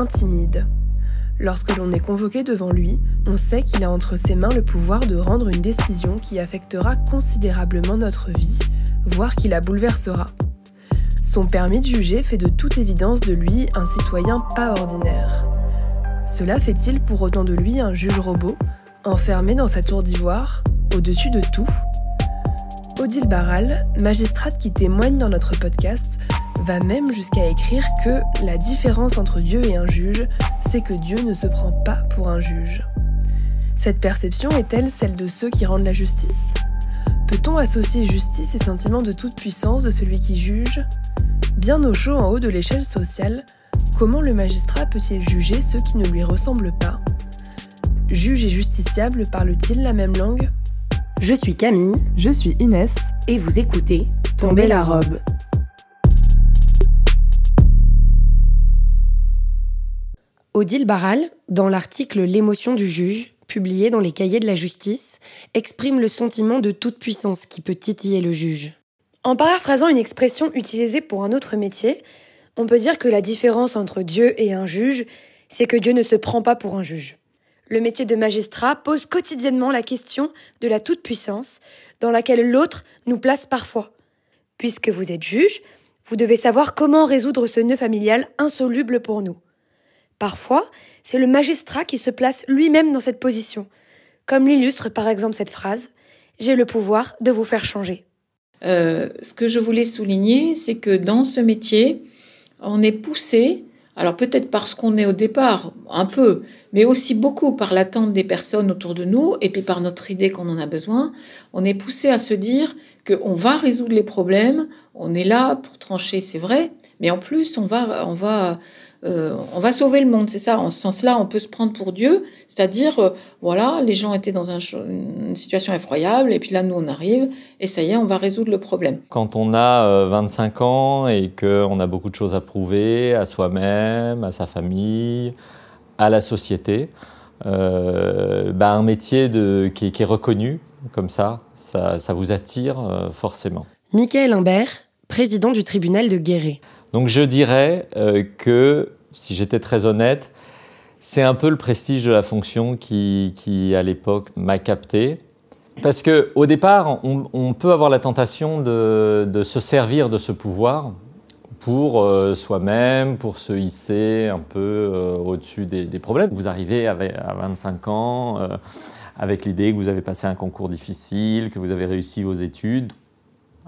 intimide. Lorsque l'on est convoqué devant lui, on sait qu'il a entre ses mains le pouvoir de rendre une décision qui affectera considérablement notre vie, voire qui la bouleversera. Son permis de juger fait de toute évidence de lui un citoyen pas ordinaire. Cela fait-il pour autant de lui un juge robot, enfermé dans sa tour d'ivoire, au-dessus de tout? Odile Barral, magistrate qui témoigne dans notre podcast, va même jusqu'à écrire que la différence entre Dieu et un juge, c'est que Dieu ne se prend pas pour un juge. Cette perception est-elle celle de ceux qui rendent la justice. Peut-on associer justice et sentiment de toute puissance de celui qui juge? Bien au chaud en haut de l'échelle sociale, comment le magistrat peut-il juger ceux qui ne lui ressemblent pas? Juge et justiciable parlent-ils la même langue? Je suis Camille, je suis Inès, et vous écoutez Tomber la robe. Odile Barral, dans l'article L'émotion du juge, publié dans les cahiers de la justice, exprime le sentiment de toute puissance qui peut titiller le juge. En paraphrasant une expression utilisée pour un autre métier, on peut dire que la différence entre Dieu et un juge, c'est que Dieu ne se prend pas pour un juge. Le métier de magistrat pose quotidiennement la question de la toute-puissance, dans laquelle l'autre nous place parfois. Puisque vous êtes juge, vous devez savoir comment résoudre ce nœud familial insoluble pour nous. Parfois, c'est le magistrat qui se place lui-même dans cette position, comme l'illustre par exemple cette phrase J'ai le pouvoir de vous faire changer. Euh, ce que je voulais souligner, c'est que dans ce métier, on est poussé, alors peut-être parce qu'on est au départ, un peu, mais aussi beaucoup par l'attente des personnes autour de nous et puis par notre idée qu'on en a besoin, on est poussé à se dire qu'on va résoudre les problèmes, on est là pour trancher, c'est vrai, mais en plus, on va, on va euh, on va sauver le monde, c'est ça. En ce sens-là, on peut se prendre pour Dieu, c'est-à-dire, euh, voilà, les gens étaient dans une situation effroyable, et puis là, nous, on arrive, et ça y est, on va résoudre le problème. Quand on a 25 euh, ans et qu'on a beaucoup de choses à prouver à soi-même, à sa famille, à la société, bah, un métier qui, est reconnu comme ça, ça, ça vous attire forcément. Michael Imbert, président du tribunal de Guéret. Donc je dirais euh, que, si j'étais très honnête, c'est un peu le prestige de la fonction qui, à l'époque, m'a capté. Parce qu'au départ, on, peut avoir la tentation de, se servir de ce pouvoir pour euh, soi-même, pour se hisser un peu euh, au-dessus des, problèmes. Vous arrivez à 25 ans avec l'idée que vous avez passé un concours difficile, que vous avez réussi vos études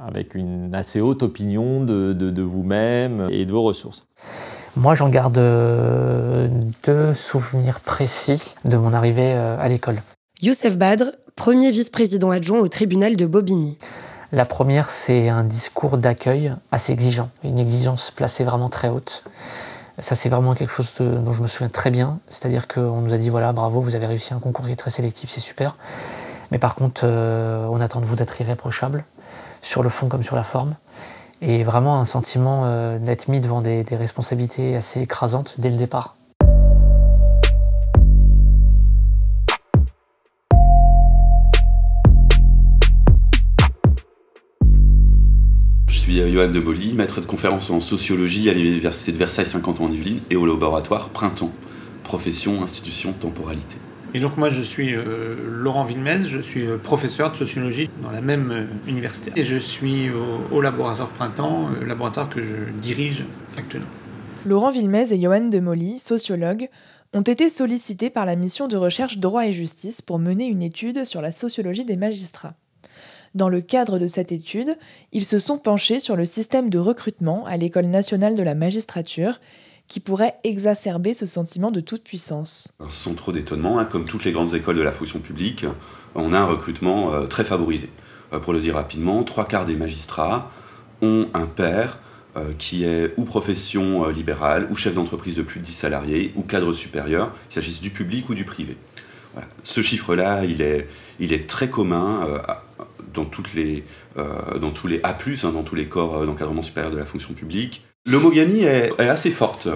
avec une assez haute opinion de, vous-même et de vos ressources Moi, j'en garde euh, deux souvenirs précis de mon arrivée euh, à l'école. Youssef Badr, premier vice-président adjoint au tribunal de Bobigny. La première, c'est un discours d'accueil assez exigeant, une exigence placée vraiment très haute. Ça, c'est vraiment quelque chose dont je me souviens très bien. C'est-à-dire qu'on nous a dit voilà, bravo, vous avez réussi un concours qui est très sélectif, c'est super. Mais par contre, euh, on attend de vous d'être irréprochable sur le fond comme sur la forme. Et vraiment un sentiment euh, d'être mis devant des, responsabilités assez écrasantes dès le départ. Je suis euh, Johan de Bolly, maître de conférence en sociologie à l'Université de Versailles 50 ans en Yvelines et au laboratoire Printemps, profession, institution, temporalité. Et donc moi je suis euh, Laurent Villemez, je suis euh, professeur de sociologie dans la même euh, université. Et je suis au, laboratoire Printemps, laboratoire que je dirige actuellement. Laurent Villemez et Johan Demolly, sociologues, ont été sollicités par la mission de recherche Droit et Justice pour mener une étude sur la sociologie des magistrats. Dans le cadre de cette étude, ils se sont penchés sur le système de recrutement à l'École nationale de la magistrature qui pourrait exacerber ce sentiment de toute puissance. Sans trop d'étonnement, hein, comme toutes les grandes écoles de la fonction publique, on a un recrutement euh, très favorisé. Euh, pour le dire rapidement, trois quarts des magistrats ont un père euh, qui est ou profession libérale, ou chef d'entreprise de plus de 10 salariés, ou cadre supérieur, qu'il s'agisse du public ou du privé. Ce chiffre-là, il est, très commun dans, toutes les, dans tous les A+, hein, dans tous les corps d'encadrement supérieur de la fonction publique. L'homogamie est, assez forte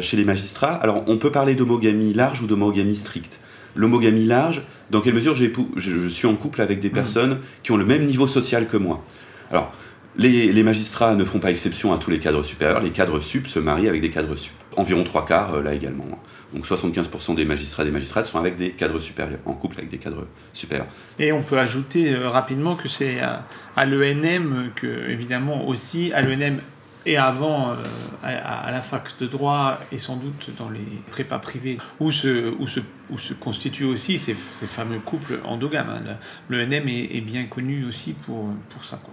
chez les magistrats. Alors, on peut parler d'homogamie large ou d'homogamie stricte. L'homogamie large, dans quelle mesure je suis en couple avec des mmh. personnes qui ont le même niveau social que moi Alors, les, magistrats ne font pas exception à tous les cadres supérieurs. Les cadres sup se marient avec des cadres sup. Environ trois quarts, euh, là également. Donc 75% des magistrats et des magistrates sont avec des cadres supérieurs, en couple avec des cadres supérieurs. Et on peut ajouter euh, rapidement que c'est à, l'ENM que, évidemment, aussi, à l'ENM et avant, euh, à, la fac de droit et sans doute dans les prépas privés, où se, où se, où se constituent aussi ces, fameux couples endogames. Hein. L'ENM est, est, bien connu aussi pour, pour ça. Quoi.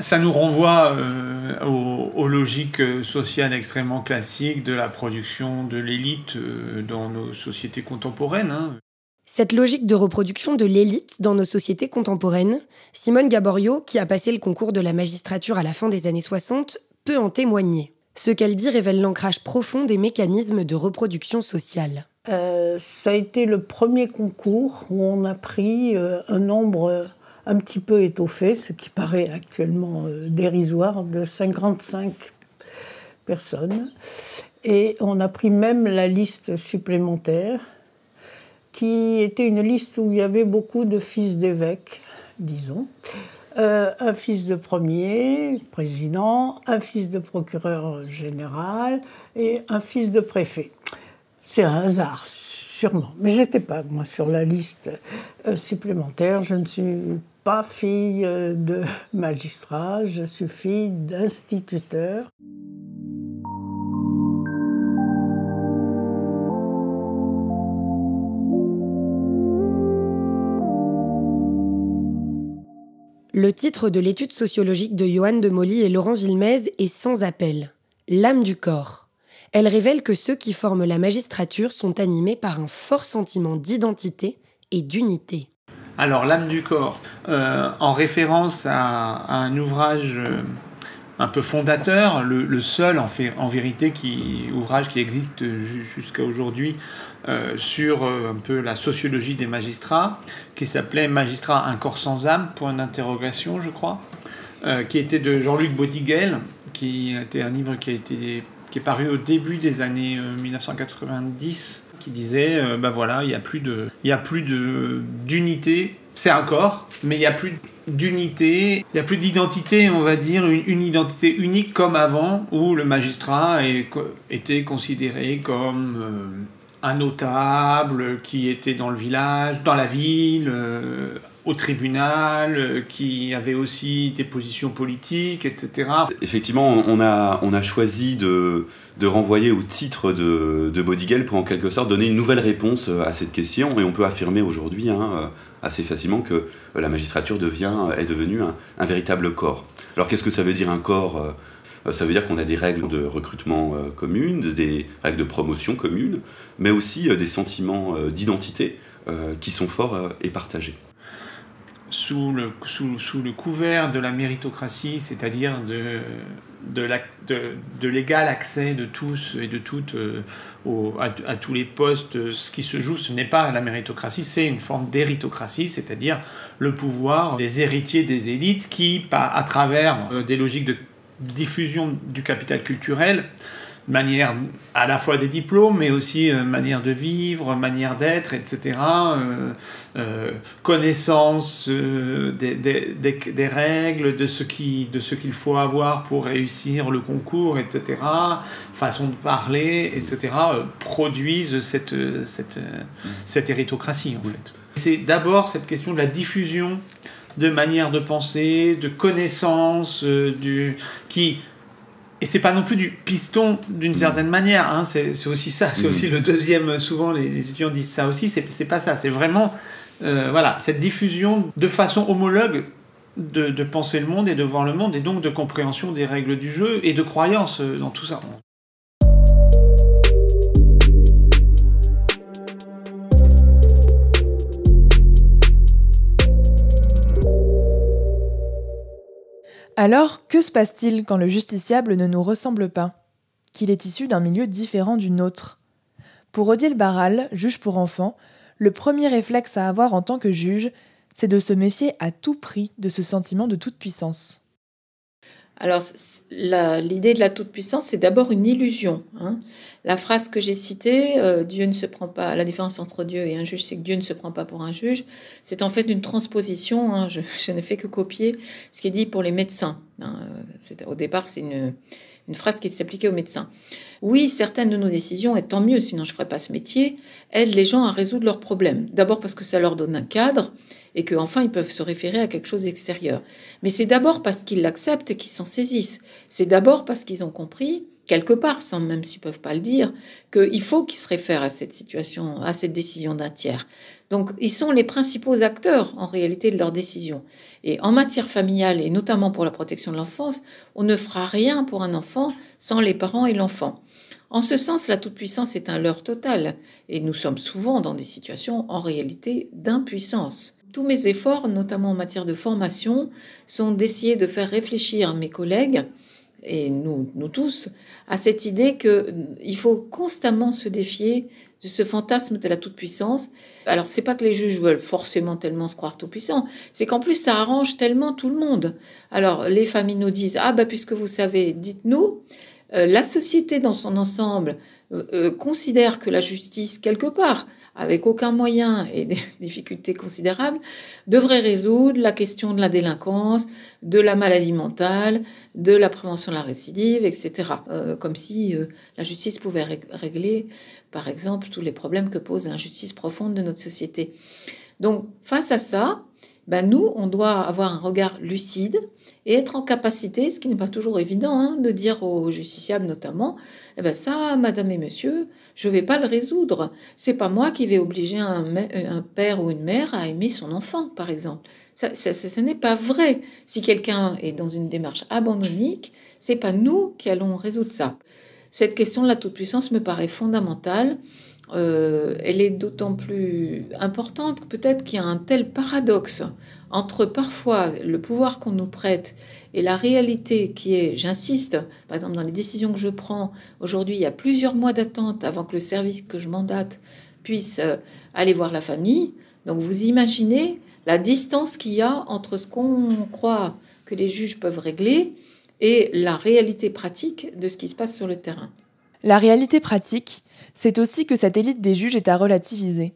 Ça nous renvoie euh, aux, logiques sociales extrêmement classiques de la production de l'élite euh, dans nos sociétés contemporaines. Hein. Cette logique de reproduction de l'élite dans nos sociétés contemporaines, Simone Gaborio, qui a passé le concours de la magistrature à la fin des années 60, peut en témoigner. Ce qu'elle dit révèle l'ancrage profond des mécanismes de reproduction sociale. Euh, ça a été le premier concours où on a pris un nombre un petit peu étoffé, ce qui paraît actuellement euh, dérisoire, de 55 personnes. Et on a pris même la liste supplémentaire, qui était une liste où il y avait beaucoup de fils d'évêques, disons. Euh, un fils de premier président, un fils de procureur général et un fils de préfet. C'est un hasard, sûrement. Mais j'étais pas, moi, sur la liste euh, supplémentaire. Je ne suis pas fille euh, de magistrat, je suis fille d'instituteur. Le titre de l'étude sociologique de Johan de Molly et Laurent Gilmez est sans appel L'âme du corps. Elle révèle que ceux qui forment la magistrature sont animés par un fort sentiment d'identité et d'unité. Alors, l'âme du corps, euh, en référence à, un ouvrage euh, un peu fondateur, le, seul en, fait, en, vérité ouvrage qui existe jusqu'à aujourd'hui euh, sur un peu la sociologie des magistrats, qui s'appelait Magistrat, un corps sans âme, point d'interrogation, je crois, qui était de Jean-Luc Bodiguel, qui était un livre qui a été qui est paru au début des années 1990, euh, qui disait, ben voilà, il n'y a plus de, il a plus de d'unité. C'est un corps, mais il n'y a plus d'unité, il n'y a plus d'identité, on va dire, une, identité unique comme avant, où le magistrat était considéré comme euh, un notable qui était dans le village, dans la ville, au tribunal, euh, qui avait aussi des positions politiques, etc. Effectivement, on a, on a choisi de, de renvoyer au titre de, de pour en quelque sorte donner une nouvelle réponse à cette question, et on peut affirmer aujourd'hui hein, euh, assez facilement que la magistrature devient, est devenue un, véritable corps. Alors qu'est-ce que ça veut dire un corps euh, ça veut dire qu'on a des règles de recrutement communes, des règles de promotion communes, mais aussi des sentiments d'identité qui sont forts et partagés sous le, couvert de la méritocratie, c'est-à-dire de, l'égal accès de tous et de toutes euh, à, tous les postes. Ce qui se joue, ce n'est pas la méritocratie, c'est une forme d'héritocratie, c'est-à-dire le pouvoir des héritiers des élites qui, à travers euh, des logiques de diffusion du capital culturel, manière à la fois des diplômes, mais aussi euh, manière de vivre, manière d'être, etc. Euh, euh, connaissance des, des, règles, de ce qui, de ce qu'il faut avoir pour réussir le concours, etc. Façon de parler, etc. produisent cette, cette, cette héritocratie, en fait. C'est d'abord cette question de la diffusion de manière de penser, de connaissance, du, qui et c'est pas non plus du piston d'une mm. certaine manière, hein. c'est aussi ça, c'est mm. aussi le deuxième, souvent les, étudiants disent ça aussi, c'est pas ça, c'est vraiment euh, voilà, cette diffusion de façon homologue de, de, penser le monde et de voir le monde, et donc de compréhension des règles du jeu et de croyance euh, dans tout ça. Alors, que se passe-t-il quand le justiciable ne nous ressemble pas Qu'il est issu d'un milieu différent du nôtre? Pour Odile Barral, juge pour enfants, le premier réflexe à avoir en tant que juge, c'est de se méfier à tout prix de ce sentiment de toute puissance. Alors, l'idée de la toute-puissance, c'est d'abord une illusion. Hein. La phrase que j'ai citée, euh, Dieu ne se prend pas, la différence entre Dieu et un juge, c'est que Dieu ne se prend pas pour un juge, c'est en fait une transposition, hein. je, ne fais que copier ce qui est dit pour les médecins. Hein. Au départ, c'est une, une phrase qui s'appliquait aux médecins. Oui, certaines de nos décisions, et tant mieux, sinon je ne ferais pas ce métier, aident les gens à résoudre leurs problèmes. D'abord parce que ça leur donne un cadre, et qu'enfin ils peuvent se référer à quelque chose d'extérieur. Mais c'est d'abord parce qu'ils l'acceptent qu'ils s'en saisissent. C'est d'abord parce qu'ils ont compris, quelque part, sans même s'ils peuvent pas le dire, qu'il faut qu'ils se réfèrent à cette situation, à cette décision d'un tiers. Donc ils sont les principaux acteurs en réalité de leurs décisions. Et en matière familiale, et notamment pour la protection de l'enfance, on ne fera rien pour un enfant sans les parents et l'enfant. En ce sens, la toute-puissance est un leurre total, et nous sommes souvent dans des situations en réalité d'impuissance. Tous mes efforts, notamment en matière de formation, sont d'essayer de faire réfléchir mes collègues et nous, tous, à cette idée qu'il faut constamment se défier de ce fantasme de la toute-puissance. Alors, c'est pas que les juges veulent forcément tellement se croire tout-puissants, c'est qu'en plus, ça arrange tellement tout le monde. Alors, les familles nous disent, ah, bah, puisque vous savez, dites-nous, euh, la société dans son ensemble euh, euh, considère que la justice, quelque part, avec aucun moyen et des difficultés considérables, devrait résoudre la question de la délinquance, de la maladie mentale, de la prévention de la récidive, etc. Euh, comme si euh, la justice pouvait régler, par exemple, tous les problèmes que pose l'injustice profonde de notre société. Donc, face à ça, ben nous, on doit avoir un regard lucide et être en capacité, ce qui n'est pas toujours évident, hein, de dire aux justiciables notamment, eh ben ça, madame et monsieur, je vais pas le résoudre. C'est pas moi qui vais obliger un, un, père ou une mère à aimer son enfant, par exemple. Ça, n'est pas vrai. Si quelqu'un est dans une démarche abandonnique, c'est pas nous qui allons résoudre ça. Cette question de la toute-puissance me paraît fondamentale. Euh, elle est d'autant plus importante peut-être qu'il y a un tel paradoxe entre parfois le pouvoir qu'on nous prête et la réalité qui est, j'insiste, par exemple dans les décisions que je prends, aujourd'hui il y a plusieurs mois d'attente avant que le service que je mandate puisse euh, aller voir la famille. Donc vous imaginez la distance qu'il y a entre ce qu'on croit que les juges peuvent régler et la réalité pratique de ce qui se passe sur le terrain. La réalité pratique, c'est aussi que cette élite des juges est à relativiser.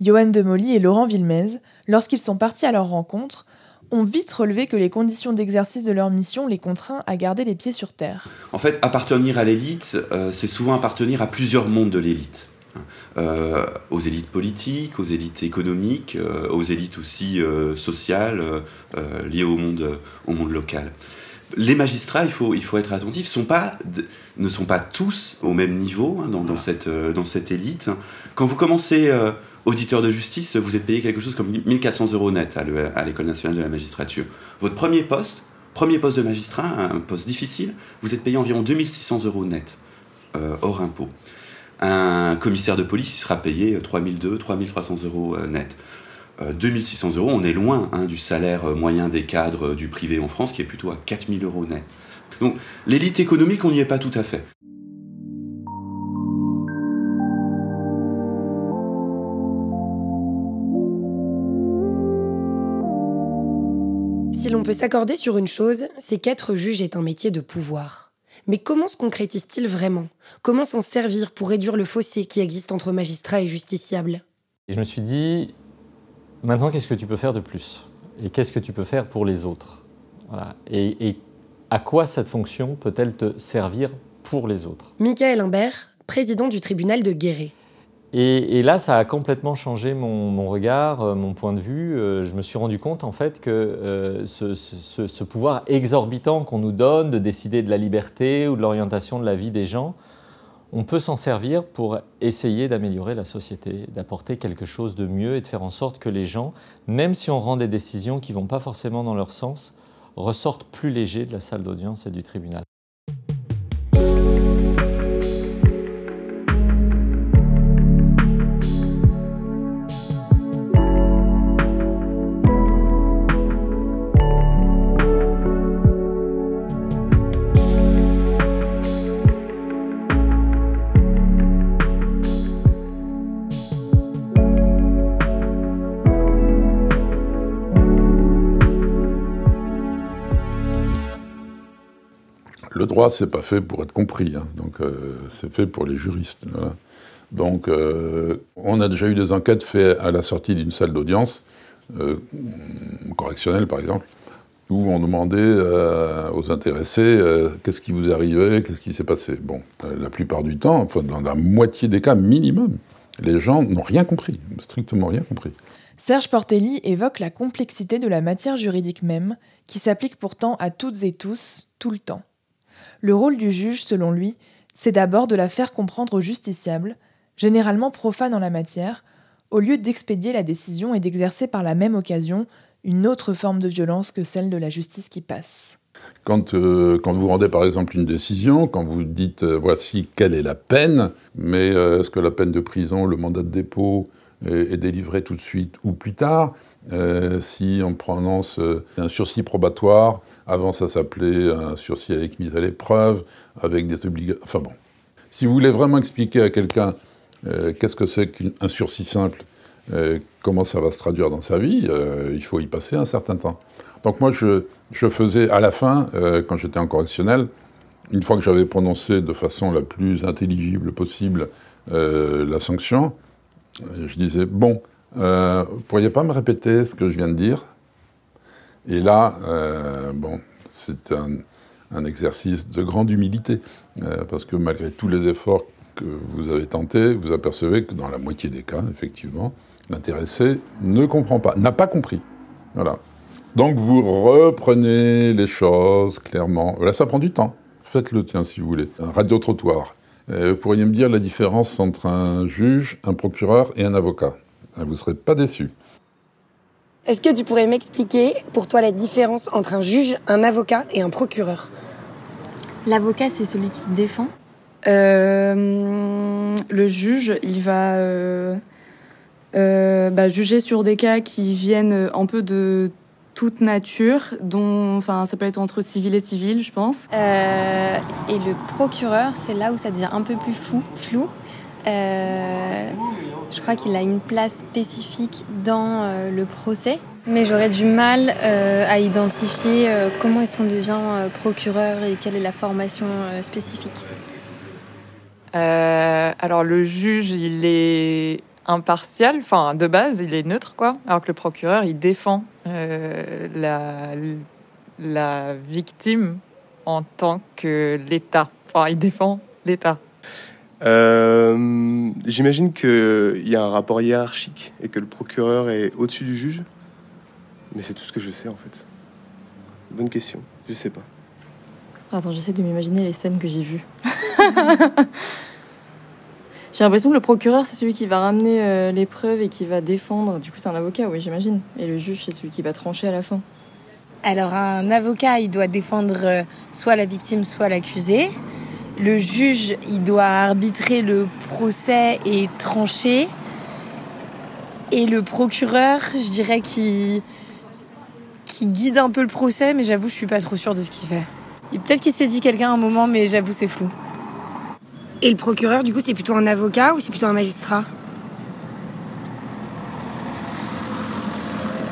Johan de Molly et Laurent Villemez, lorsqu'ils sont partis à leur rencontre, ont vite relevé que les conditions d'exercice de leur mission les contraint à garder les pieds sur terre. En fait, appartenir à l'élite, euh, c'est souvent appartenir à plusieurs mondes de l'élite. Euh, aux élites politiques, aux élites économiques, euh, aux élites aussi sociales liées au monde, au monde local. Les magistrats, il faut, il faut être attentif, sont pas, ne sont pas tous au même niveau hein, dans, dans, cette, dans cette élite. Quand vous commencez auditeur de justice, vous êtes payé quelque chose comme 1400 euros net à l'École nationale de la magistrature. Votre premier poste, premier poste de magistrat, un poste difficile, vous êtes payé environ 2600 euros net, euh, hors impôt. Un commissaire de police, il sera payé 3200, 3300 euros euh, net. 2600 euh, euros, on est loin hein, du salaire moyen des cadres du privé en France, qui est plutôt à 4000 euros net. Donc l'élite économique, on n'y est pas tout à fait. Si l'on peut s'accorder sur une chose, c'est qu'être juge est un métier de pouvoir. Mais comment se concrétise-t-il vraiment? Comment s'en servir pour réduire le fossé qui existe entre magistrats et justiciables? Et je me suis dit, maintenant qu'est-ce que tu peux faire de plus? Et qu'est-ce que tu peux faire pour les autres? Et, et à quoi cette fonction peut-elle te servir pour les autres? Michael Imbert, président du tribunal de Guéret. Et, là, ça a complètement changé mon, regard, euh, mon point de vue. Euh, je me suis rendu compte en fait que euh, ce, pouvoir exorbitant qu'on nous donne de décider de la liberté ou de l'orientation de la vie des gens, on peut s'en servir pour essayer d'améliorer la société, d'apporter quelque chose de mieux et de faire en sorte que les gens, même si on rend des décisions qui ne vont pas forcément dans leur sens, ressortent plus légers de la salle d'audience et du tribunal. Le droit, c'est pas fait pour être compris, hein. donc euh, c'est fait pour les juristes. Donc, euh, on a déjà eu des enquêtes faites à la sortie d'une salle d'audience, euh, correctionnelle par exemple, où on demandait aux intéressés qu'est-ce qui vous arrivé, qu'est-ce qui s'est passé. Bon, la plupart du temps, enfin, dans la moitié des cas minimum, les gens n'ont rien compris, strictement rien compris. Serge Portelli évoque la complexité de la matière juridique même, qui s'applique pourtant à toutes et tous, tout le temps. Le rôle du juge, selon lui, c'est d'abord de la faire comprendre au justiciable, généralement profane en la matière, au lieu d'expédier la décision et d'exercer par la même occasion une autre forme de violence que celle de la justice qui passe. Quand, euh, vous rendez par exemple une décision, quand vous dites euh, voici quelle est la peine, mais euh, est-ce que la peine de prison, le mandat de dépôt est délivré tout de suite ou plus tard Si on prononce un sursis probatoire, avant ça s'appelait un sursis avec mise à l'épreuve, avec des obligations. Enfin bon. Si vous voulez vraiment expliquer à quelqu'un qu'est-ce que c'est qu'un sursis simple, comment ça va se traduire dans sa vie, il faut y passer un certain temps. Donc moi, je, faisais à la fin, euh, quand j'étais en correctionnel, une fois que j'avais prononcé de façon la plus intelligible possible euh, la sanction, je disais, bon, euh, vous pourriez pas me répéter ce que je viens de dire? Et là, euh, bon, c'est un, exercice de grande humilité, parce que malgré tous les efforts que vous avez tentés, vous apercevez que dans la moitié des cas, effectivement, l'intéressé ne comprend pas, n'a pas compris. Voilà. Donc vous reprenez les choses clairement. Là, ça prend du temps. Faites-le, tiens, si vous voulez. Radio-trottoir. Euh, vous pourriez me dire la différence entre un juge, un procureur et un avocat? Ah, vous ne serez pas déçu. Est-ce que tu pourrais m'expliquer, pour toi, la différence entre un juge, un avocat et un procureur? L'avocat, c'est celui qui défend? Euh, le juge, il va euh, euh, bah, juger sur des cas qui viennent un peu de toute nature, dont, enfin, ça peut être entre civil et civil, je pense. Euh, et le procureur, c'est là où ça devient un peu plus fou, flou. Euh, je crois qu'il a une place spécifique dans euh, le procès, mais j'aurais du mal euh, à identifier euh, comment est-ce qu'on devient euh, procureur et quelle est la formation spécifique. alors le juge, il est impartial, enfin de base, il est neutre, quoi. Alors que le procureur, il défend euh, la, la victime en tant que l'État. Enfin, il défend l'État. Euh, J'imagine qu'il y a un rapport hiérarchique et que le procureur est au-dessus du juge. Mais c'est tout ce que je sais en fait. Bonne question, je sais pas. Attends, j'essaie de m'imaginer les scènes que j'ai vues. J'ai l'impression que le procureur, c'est celui qui va ramener euh, les preuves et qui va défendre. Du coup, c'est un avocat, oui, j'imagine. Et le juge, c'est celui qui va trancher à la fin. Alors, un avocat, il doit défendre euh, soit la victime, soit l'accusé. Le juge, il doit arbitrer le procès et trancher. Et le procureur, je dirais qu'il qui guide un peu le procès, mais j'avoue, je suis pas trop sûre de ce qu'il fait. Peut-être qu'il saisit quelqu'un à un moment, mais j'avoue, c'est flou. Et le procureur, du coup, c'est plutôt un avocat ou c'est plutôt un magistrat?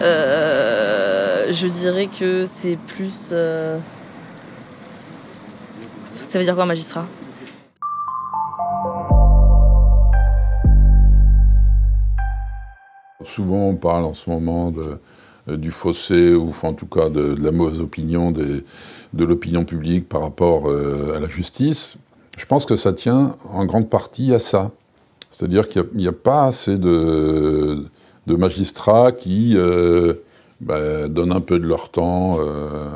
Euh, Je dirais que c'est plus. Euh... Ça veut dire quoi, magistrat? Souvent, on parle en ce moment euh, du fossé, ou en tout cas de, la mauvaise opinion de l'opinion publique par rapport euh, à la justice. Je pense que ça tient en grande partie à ça. C'est-à-dire qu'il n'y a, pas assez de, de magistrats qui euh, bah, donnent un peu de leur temps euh,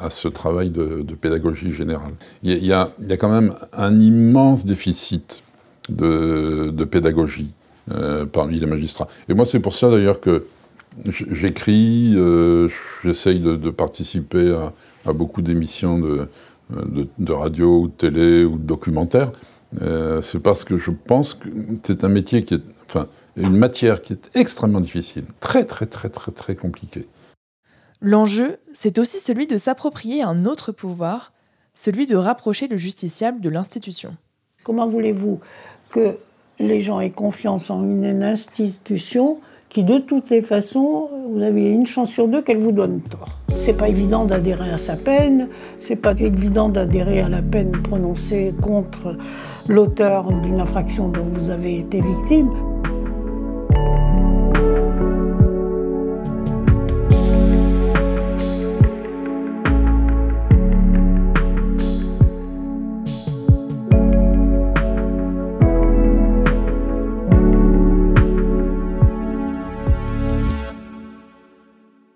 à ce travail de, pédagogie générale. Il y, a, quand même un immense déficit de, pédagogie euh, parmi les magistrats. Et moi, c'est pour ça d'ailleurs que j'écris, euh, j'essaye de, participer à, beaucoup d'émissions de radio ou de télé ou de documentaire, euh, c'est parce que je pense que c'est un métier qui est, enfin, une matière qui est extrêmement difficile, très très très très très compliquée. L'enjeu, c'est aussi celui de s'approprier un autre pouvoir, celui de rapprocher le justiciable de l'institution. Comment voulez-vous que les gens aient confiance en une institution qui, de toutes les façons, vous avez une chance sur deux qu'elle vous donne tort? C'est pas évident d'adhérer à sa peine, c'est pas évident d'adhérer à la peine prononcée contre l'auteur d'une infraction dont vous avez été victime.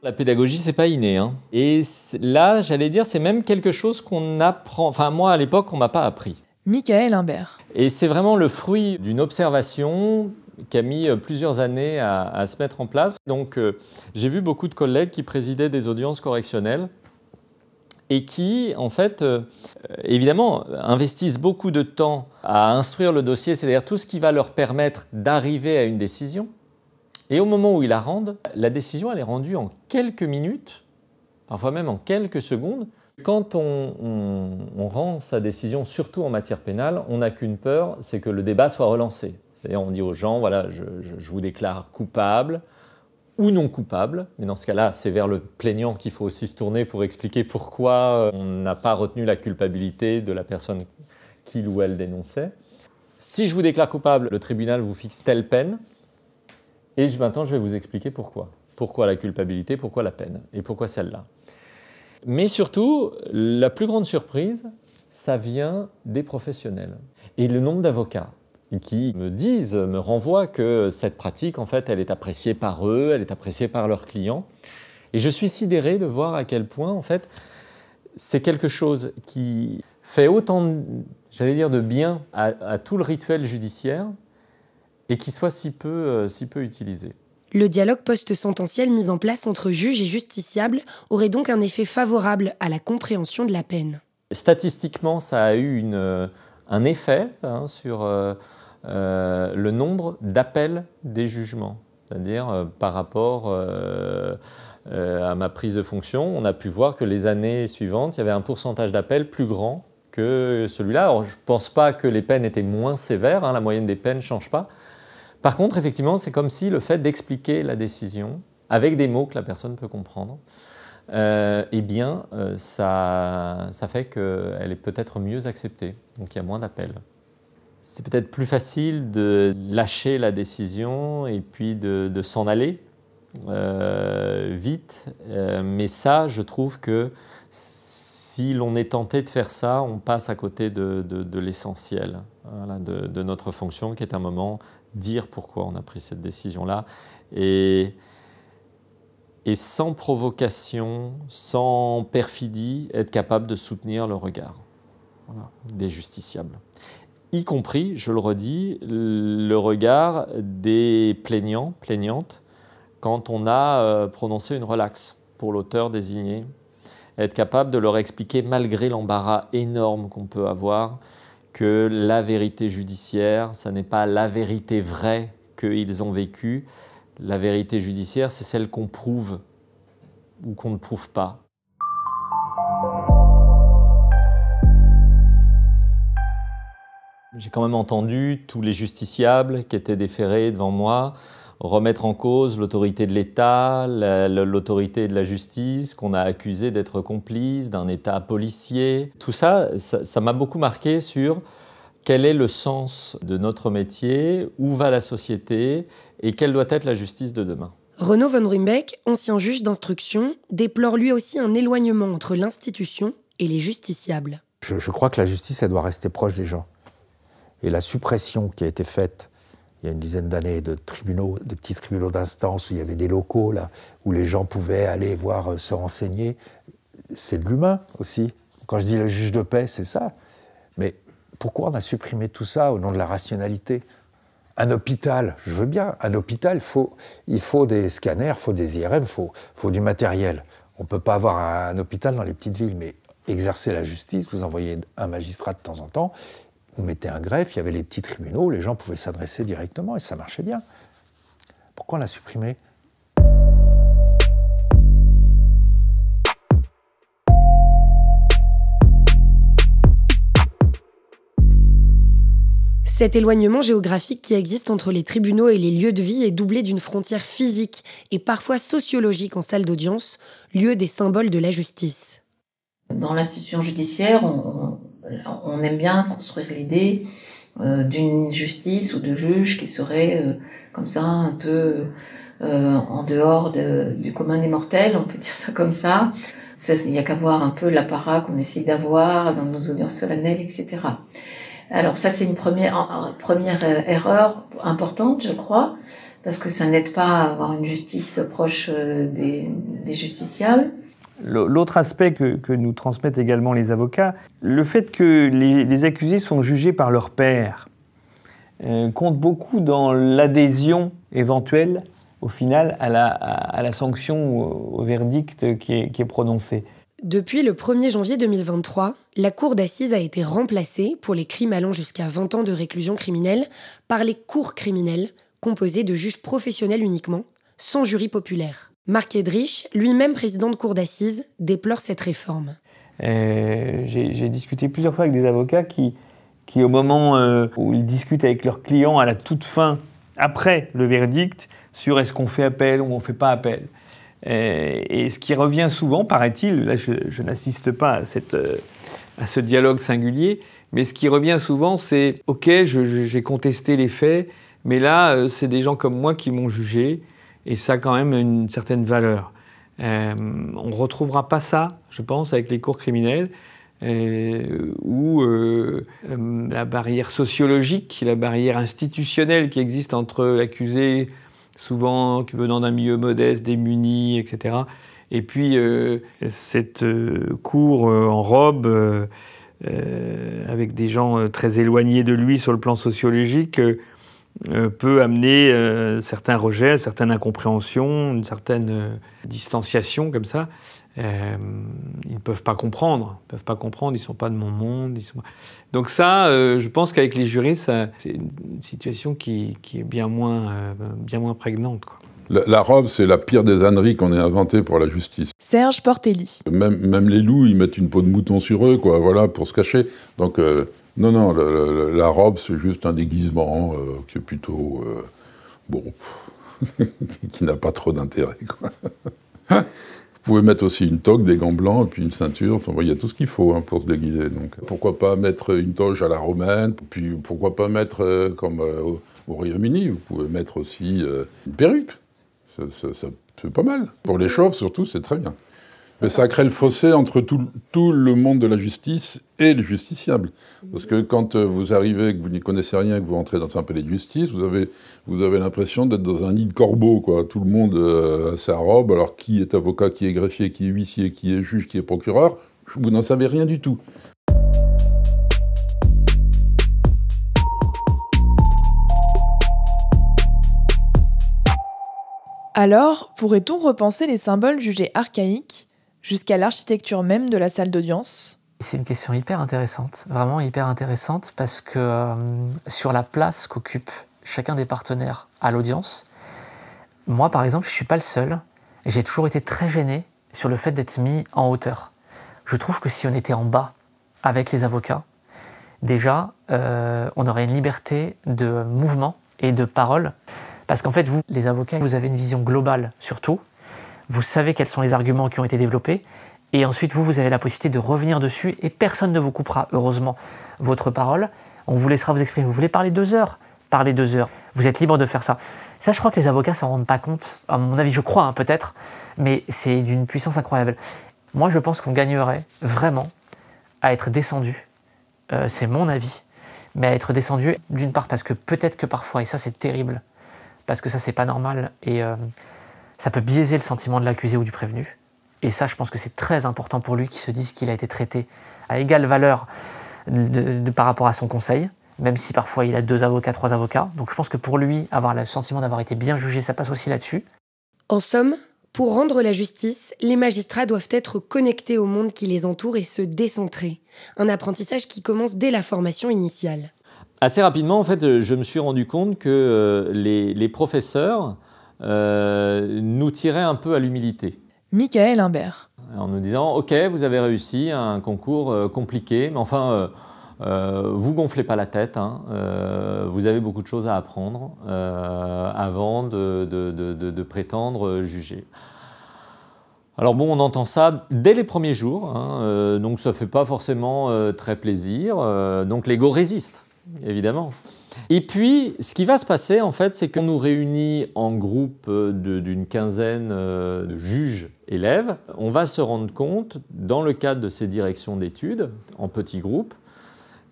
La pédagogie, c'est pas inné. Hein. Et là, j'allais dire, c'est même quelque chose qu'on apprend. Enfin, moi, à l'époque, on m'a pas appris. Michael Imbert. Et c'est vraiment le fruit d'une observation qui a mis euh, plusieurs années à, se mettre en place. Donc, euh, j'ai vu beaucoup de collègues qui présidaient des audiences correctionnelles et qui, en fait, euh, évidemment, investissent beaucoup de temps à instruire le dossier, c'est-à-dire tout ce qui va leur permettre d'arriver à une décision. Et au moment où ils la rendent, la décision elle est rendue en quelques minutes, parfois même en quelques secondes. Quand on, rend sa décision, surtout en matière pénale, on n'a qu'une peur, c'est que le débat soit relancé. C'est-à-dire on dit aux gens, voilà, je, vous déclare coupable ou non coupable, mais dans ce cas-là, c'est vers le plaignant qu'il faut aussi se tourner pour expliquer pourquoi euh, on n'a pas retenu la culpabilité de la personne qu'il ou elle dénonçait. Si je vous déclare coupable, le tribunal vous fixe telle peine, et maintenant, je vais vous expliquer pourquoi. Pourquoi la culpabilité, pourquoi la peine, et pourquoi celle-là. Mais surtout, la plus grande surprise, ça vient des professionnels. Et le nombre d'avocats qui me disent, me renvoient que cette pratique, en fait, elle est appréciée par eux, elle est appréciée par leurs clients. Et je suis sidéré de voir à quel point, en fait, c'est quelque chose qui fait autant, j'allais dire, de bien à, à tout le rituel judiciaire, et qui soit si peu, euh, si peu utilisé. Le dialogue post-sententiel mis en place entre juge et justiciable aurait donc un effet favorable à la compréhension de la peine. Statistiquement, ça a eu une, euh, un effet hein, sur euh, le nombre d'appels des jugements. C'est-à-dire par rapport à ma prise de fonction, on a pu voir que les années suivantes, il y avait un pourcentage d'appels plus grand que celui-là. Alors je ne pense pas que les peines étaient moins sévères, hein, la moyenne des peines ne change pas, par contre, effectivement, c'est comme si le fait d'expliquer la décision avec des mots que la personne peut comprendre, euh, eh bien, euh, ça, fait qu'elle est peut-être mieux acceptée. Donc il y a moins d'appels. C'est peut-être plus facile de lâcher la décision et puis de, s'en aller euh, vite. mais ça, je trouve que si l'on est tenté de faire ça, on passe à côté de, l'essentiel de, notre fonction, qui est un moment dire pourquoi on a pris cette décision-là. Et, sans provocation, sans perfidie, être capable de soutenir le regard des justiciables. Y compris, je le redis, le regard des plaignants, plaignantes, quand on a euh, prononcé une relaxe pour l'auteur désigné. Être capable de leur expliquer, malgré l'embarras énorme qu'on peut avoir, que la vérité judiciaire, ça n'est pas la vérité vraie qu'ils ont vécue. La vérité judiciaire, c'est celle qu'on prouve ou qu'on ne prouve pas. J'ai quand même entendu tous les justiciables qui étaient déférés devant moi remettre en cause l'autorité de l'État, l'autorité de la justice, qu'on a accusé d'être complice d'un État policier. Tout ça, ça m'a beaucoup marqué sur quel est le sens de notre métier, où va la société et quelle doit être la justice de demain. Renaud von Rumbeck, ancien juge d'instruction, déplore lui aussi un éloignement entre l'institution et les justiciables. Je, je, crois que la justice, elle doit rester proche des gens. Et la suppression qui a été faite il y a une dizaine d'années de tribunaux, de petits tribunaux d'instance où il y avait des locaux là, où les gens pouvaient aller voir euh, se renseigner. C'est de l'humain aussi. Quand je dis le juge de paix, c'est ça. Mais pourquoi on a supprimé tout ça au nom de la rationalité? Un hôpital, je veux bien, un hôpital, il faut des scanners, il faut des IRM, il faut du matériel. On ne peut pas avoir un hôpital dans les petites villes, mais exercer la justice, vous envoyez un magistrat de temps en temps, on mettait un greffe, il y avait les petits tribunaux, les gens pouvaient s'adresser directement et ça marchait bien. Pourquoi on l'a supprimé? Cet éloignement géographique qui existe entre les tribunaux et les lieux de vie est doublé d'une frontière physique et parfois sociologique en salle d'audience, lieu des symboles de la justice. Dans l'institution judiciaire, on, aime bien construire l'idée euh, d'une justice ou de juge qui serait euh, comme ça un peu euh, en dehors du commun des mortels, on peut dire ça comme ça. Il n'y a qu'à voir un peu l'apparat qu'on essaye d'avoir dans nos audiences solennelles, etc. Alors ça, c'est une première, première erreur importante, je crois, parce que ça n'aide pas à avoir une justice proche euh, des, justiciables. L'autre aspect que, nous transmettent également les avocats, le fait que les, accusés sont jugés par leur père, euh, compte beaucoup dans l'adhésion éventuelle, au final, à la, sanction ou au, verdict qui est prononcé. Depuis le 1er janvier 2023, la cour d'assises a été remplacée, pour les crimes allant jusqu'à 20 ans de réclusion criminelle, par les cours criminelles, composées de juges professionnels uniquement, sans jury populaire. Marc Edrich, lui-même président de cour d'assises, déplore cette réforme. Euh, j'ai discuté plusieurs fois avec des avocats qui, au moment euh, où ils discutent avec leurs clients à la toute fin, après le verdict, sur est-ce qu'on fait appel ou on ne fait pas appel. Euh, et ce qui revient souvent, paraît-il, là je, n'assiste pas à, ce dialogue singulier, mais ce qui revient souvent, c'est OK, j'ai contesté les faits, mais là, c'est des gens comme moi qui m'ont jugé, et ça a quand même une certaine valeur. on ne retrouvera pas ça, je pense, avec les cours criminels, où la barrière sociologique, la barrière institutionnelle qui existe entre l'accusé, souvent venant d'un milieu modeste, démuni, etc. Et puis euh, cette euh, cour euh, en robe, avec des gens très éloignés de lui sur le plan sociologique, peut amener certains rejets, certaines incompréhensions, une certaine distanciation comme ça. Euh, ils ne peuvent pas comprendre, ils peuvent pas comprendre, ils sont pas de mon monde. Ils sont... Donc ça, euh, je pense qu'avec les jurys, c'est une situation qui, qui, est bien moins, euh, bien moins prégnante. Quoi. La, robe, c'est la pire des âneries qu'on ait inventée pour la justice. Serge Portelli. Même, même, les loups, ils mettent une peau de mouton sur eux, quoi, voilà, pour se cacher. Donc, non, non, la robe, c'est juste un déguisement qui est plutôt, bon, qui n'a pas trop d'intérêt, quoi. Vous pouvez mettre aussi une toque, des gants blancs, et puis une ceinture. Enfin, il y a tout ce qu'il faut hein, pour se déguiser. Donc, pourquoi pas mettre une toge à la romaine Puis pourquoi pas mettre, euh, comme euh, au, Royaume-Uni, vous pouvez mettre aussi euh, une perruque. c'est pas mal. Pour les chauves, surtout, c'est très bien. Mais ça crée le fossé entre tout, le monde de la justice et les justiciables. Parce que quand euh, vous arrivez, que vous n'y connaissez rien, que vous entrez dans un palais de justice, vous avez, vous avez l'impression d'être dans un nid de corbeaux. Quoi. Tout le monde euh, a sa robe. Alors qui est avocat, qui est greffier, qui est huissier, qui est juge, qui est procureur, vous n'en savez rien du tout. Alors, pourrait-on repenser les symboles jugés archaïques? Jusqu'à l'architecture même de la salle d'audience C'est une question hyper intéressante, vraiment hyper intéressante, parce que euh, sur la place qu'occupe chacun des partenaires à l'audience, moi par exemple, je ne suis pas le seul, j'ai toujours été très gêné sur le fait d'être mis en hauteur. Je trouve que si on était en bas avec les avocats, déjà, euh, on aurait une liberté de mouvement et de parole. Parce qu'en fait, vous, les avocats, vous avez une vision globale sur tout vous savez quels sont les arguments qui ont été développés, et ensuite vous, vous avez la possibilité de revenir dessus, et personne ne vous coupera, heureusement, votre parole. On vous laissera vous exprimer. Vous voulez parler deux heures? Parlez deux heures. Vous êtes libre de faire ça. Ça, je crois que les avocats s'en rendent pas compte. À mon avis, je crois, hein, peut-être, mais c'est d'une puissance incroyable. Moi, je pense qu'on gagnerait vraiment à être descendu. Euh, c'est mon avis. Mais à être descendu, d'une part, parce que peut-être que parfois, et ça c'est terrible, parce que ça c'est pas normal, et euh, ça peut biaiser le sentiment de l'accusé ou du prévenu. Et ça, je pense que c'est très important pour lui qu'il se dise qu'il a été traité à égale valeur par rapport à son conseil, même si parfois il a deux avocats, trois avocats. Donc je pense que pour lui, avoir le sentiment d'avoir été bien jugé, ça passe aussi là-dessus. En somme, pour rendre la justice, les magistrats doivent être connectés au monde qui les entoure et se décentrer. Un apprentissage qui commence dès la formation initiale. Assez rapidement, en fait, je me suis rendu compte que euh, les professeurs euh, nous tirait un peu à l'humilité. Michael Imbert. En nous disant, OK, vous avez réussi un concours euh, compliqué, mais enfin, euh, vous gonflez pas la tête, hein, euh, vous avez beaucoup de choses à apprendre avant de, de, prétendre juger. Alors bon, on entend ça dès les premiers jours, hein, donc ça ne fait pas forcément très plaisir, donc l'ego résiste, évidemment. Et puis, ce qui va se passer, en fait, c'est qu'on nous réunit en groupe d'une quinzaine de juges élèves. On va se rendre compte, dans le cadre de ces directions d'études, en petits groupes,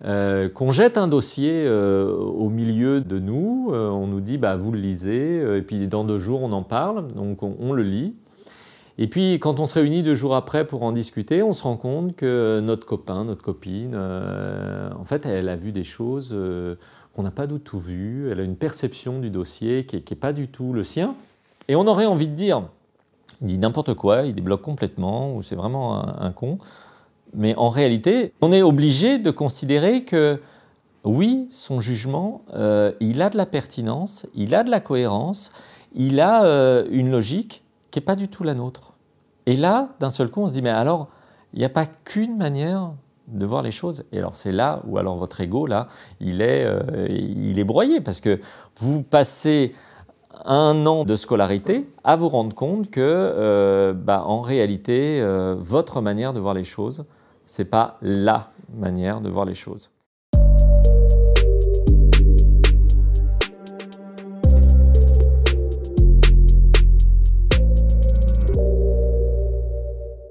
euh, qu'on jette un dossier euh, au milieu de nous, euh, on nous dit bah, vous le lisez, et puis dans deux jours on en parle, donc on, le lit. Et puis quand on se réunit deux jours après pour en discuter, on se rend compte que notre copain, notre copine, en fait elle a vu des choses qu'on n'a pas du tout vues, elle a une perception du dossier qui n'est pas du tout le sien. Et on aurait envie de dire, il dit n'importe quoi, il débloque complètement, ou c'est vraiment un con. Mais en réalité, on est obligé de considérer que oui, son jugement, euh, il a de la pertinence, il a de la cohérence, il a euh, une logique qui n'est pas du tout la nôtre. Et là, d'un seul coup, on se dit, mais alors, il n'y a pas qu'une manière de voir les choses. Et alors c'est là où alors votre ego, là, il est, euh, il est broyé, parce que vous passez un an de scolarité à vous rendre compte que, bah, en réalité, votre manière de voir les choses, c'est pas la manière de voir les choses.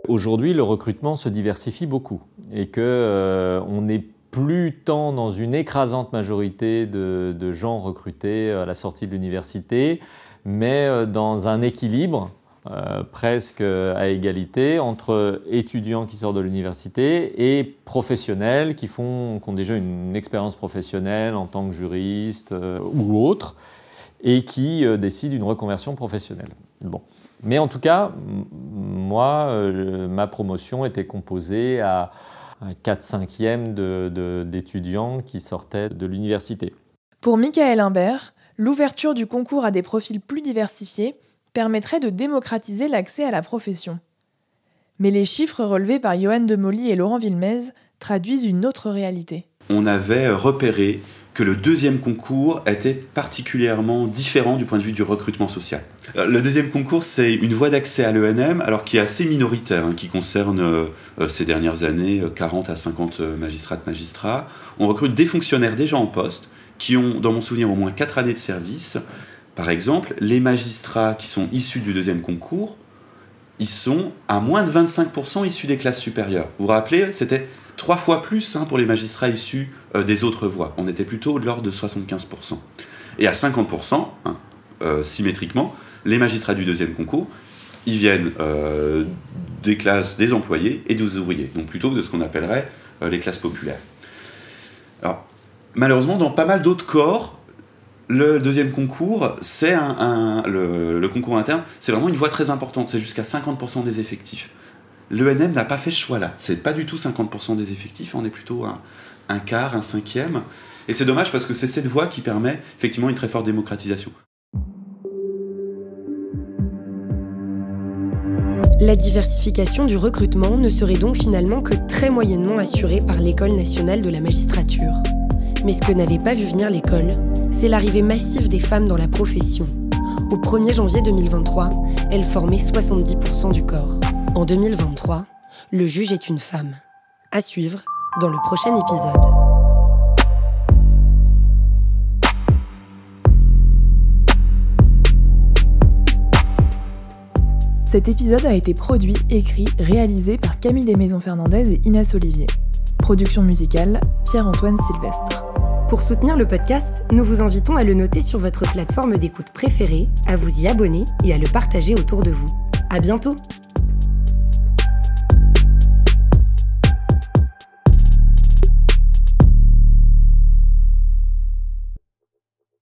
Aujourd'hui, le recrutement se diversifie beaucoup et que euh, on n'est plus tant dans une écrasante majorité de, gens recrutés à la sortie de l'université, mais euh, dans un équilibre euh, presque à égalité entre étudiants qui sortent de l'université et professionnels qui, font, ont déjà une expérience professionnelle en tant que juriste ou autre et qui décident d'une reconversion professionnelle. Bon. Mais en tout cas, moi, ma promotion était composée à, 4 5 e d'étudiants qui sortaient de l'université. Pour Michael Imbert, l'ouverture du concours à des profils plus diversifiés permettrait de démocratiser l'accès à la profession. Mais les chiffres relevés par Johan de Molly et Laurent Villemez traduisent une autre réalité. On avait repéré que le deuxième concours était particulièrement différent du point de vue du recrutement social. Euh, le deuxième concours, c'est une voie d'accès à l'ENM, alors qui est assez minoritaire, hein, qui concerne euh, ces dernières années 40 à 50 magistrates, magistrats. On recrute des fonctionnaires déjà en poste, qui ont, dans mon souvenir, au moins 4 années de service, par exemple, les magistrats qui sont issus du deuxième concours, ils sont à moins de 25% issus des classes supérieures. Vous vous rappelez, c'était trois fois plus hein, pour les magistrats issus euh, des autres voies. On était plutôt de l'ordre de 75%. Et à 50%, hein, euh, symétriquement, les magistrats du deuxième concours, ils viennent euh, des classes des employés et des ouvriers, donc plutôt de ce qu'on appellerait les classes populaires. Alors, malheureusement, dans pas mal d'autres corps, le deuxième concours, c'est un, le, concours interne, c'est vraiment une voie très importante, c'est jusqu'à 50% des effectifs. L'ENM n'a pas fait ce choix-là, c'est pas du tout 50% des effectifs, on est plutôt un, un quart, un cinquième. Et c'est dommage parce que c'est cette voie qui permet effectivement une très forte démocratisation. La diversification du recrutement ne serait donc finalement que très moyennement assurée par l'École nationale de la magistrature. Mais ce que n'avait pas vu venir l'école, c'est l'arrivée massive des femmes dans la profession. Au 1er janvier 2023, elles formaient 70% du corps. En 2023, le juge est une femme. À suivre dans le prochain épisode. Cet épisode a été produit, écrit, réalisé par Camille Desmaisons-Fernandez et Inès Olivier. Production musicale, Pierre-Antoine Sylvestre. Pour soutenir le podcast, nous vous invitons à le noter sur votre plateforme d'écoute préférée, à vous y abonner et à le partager autour de vous. À bientôt!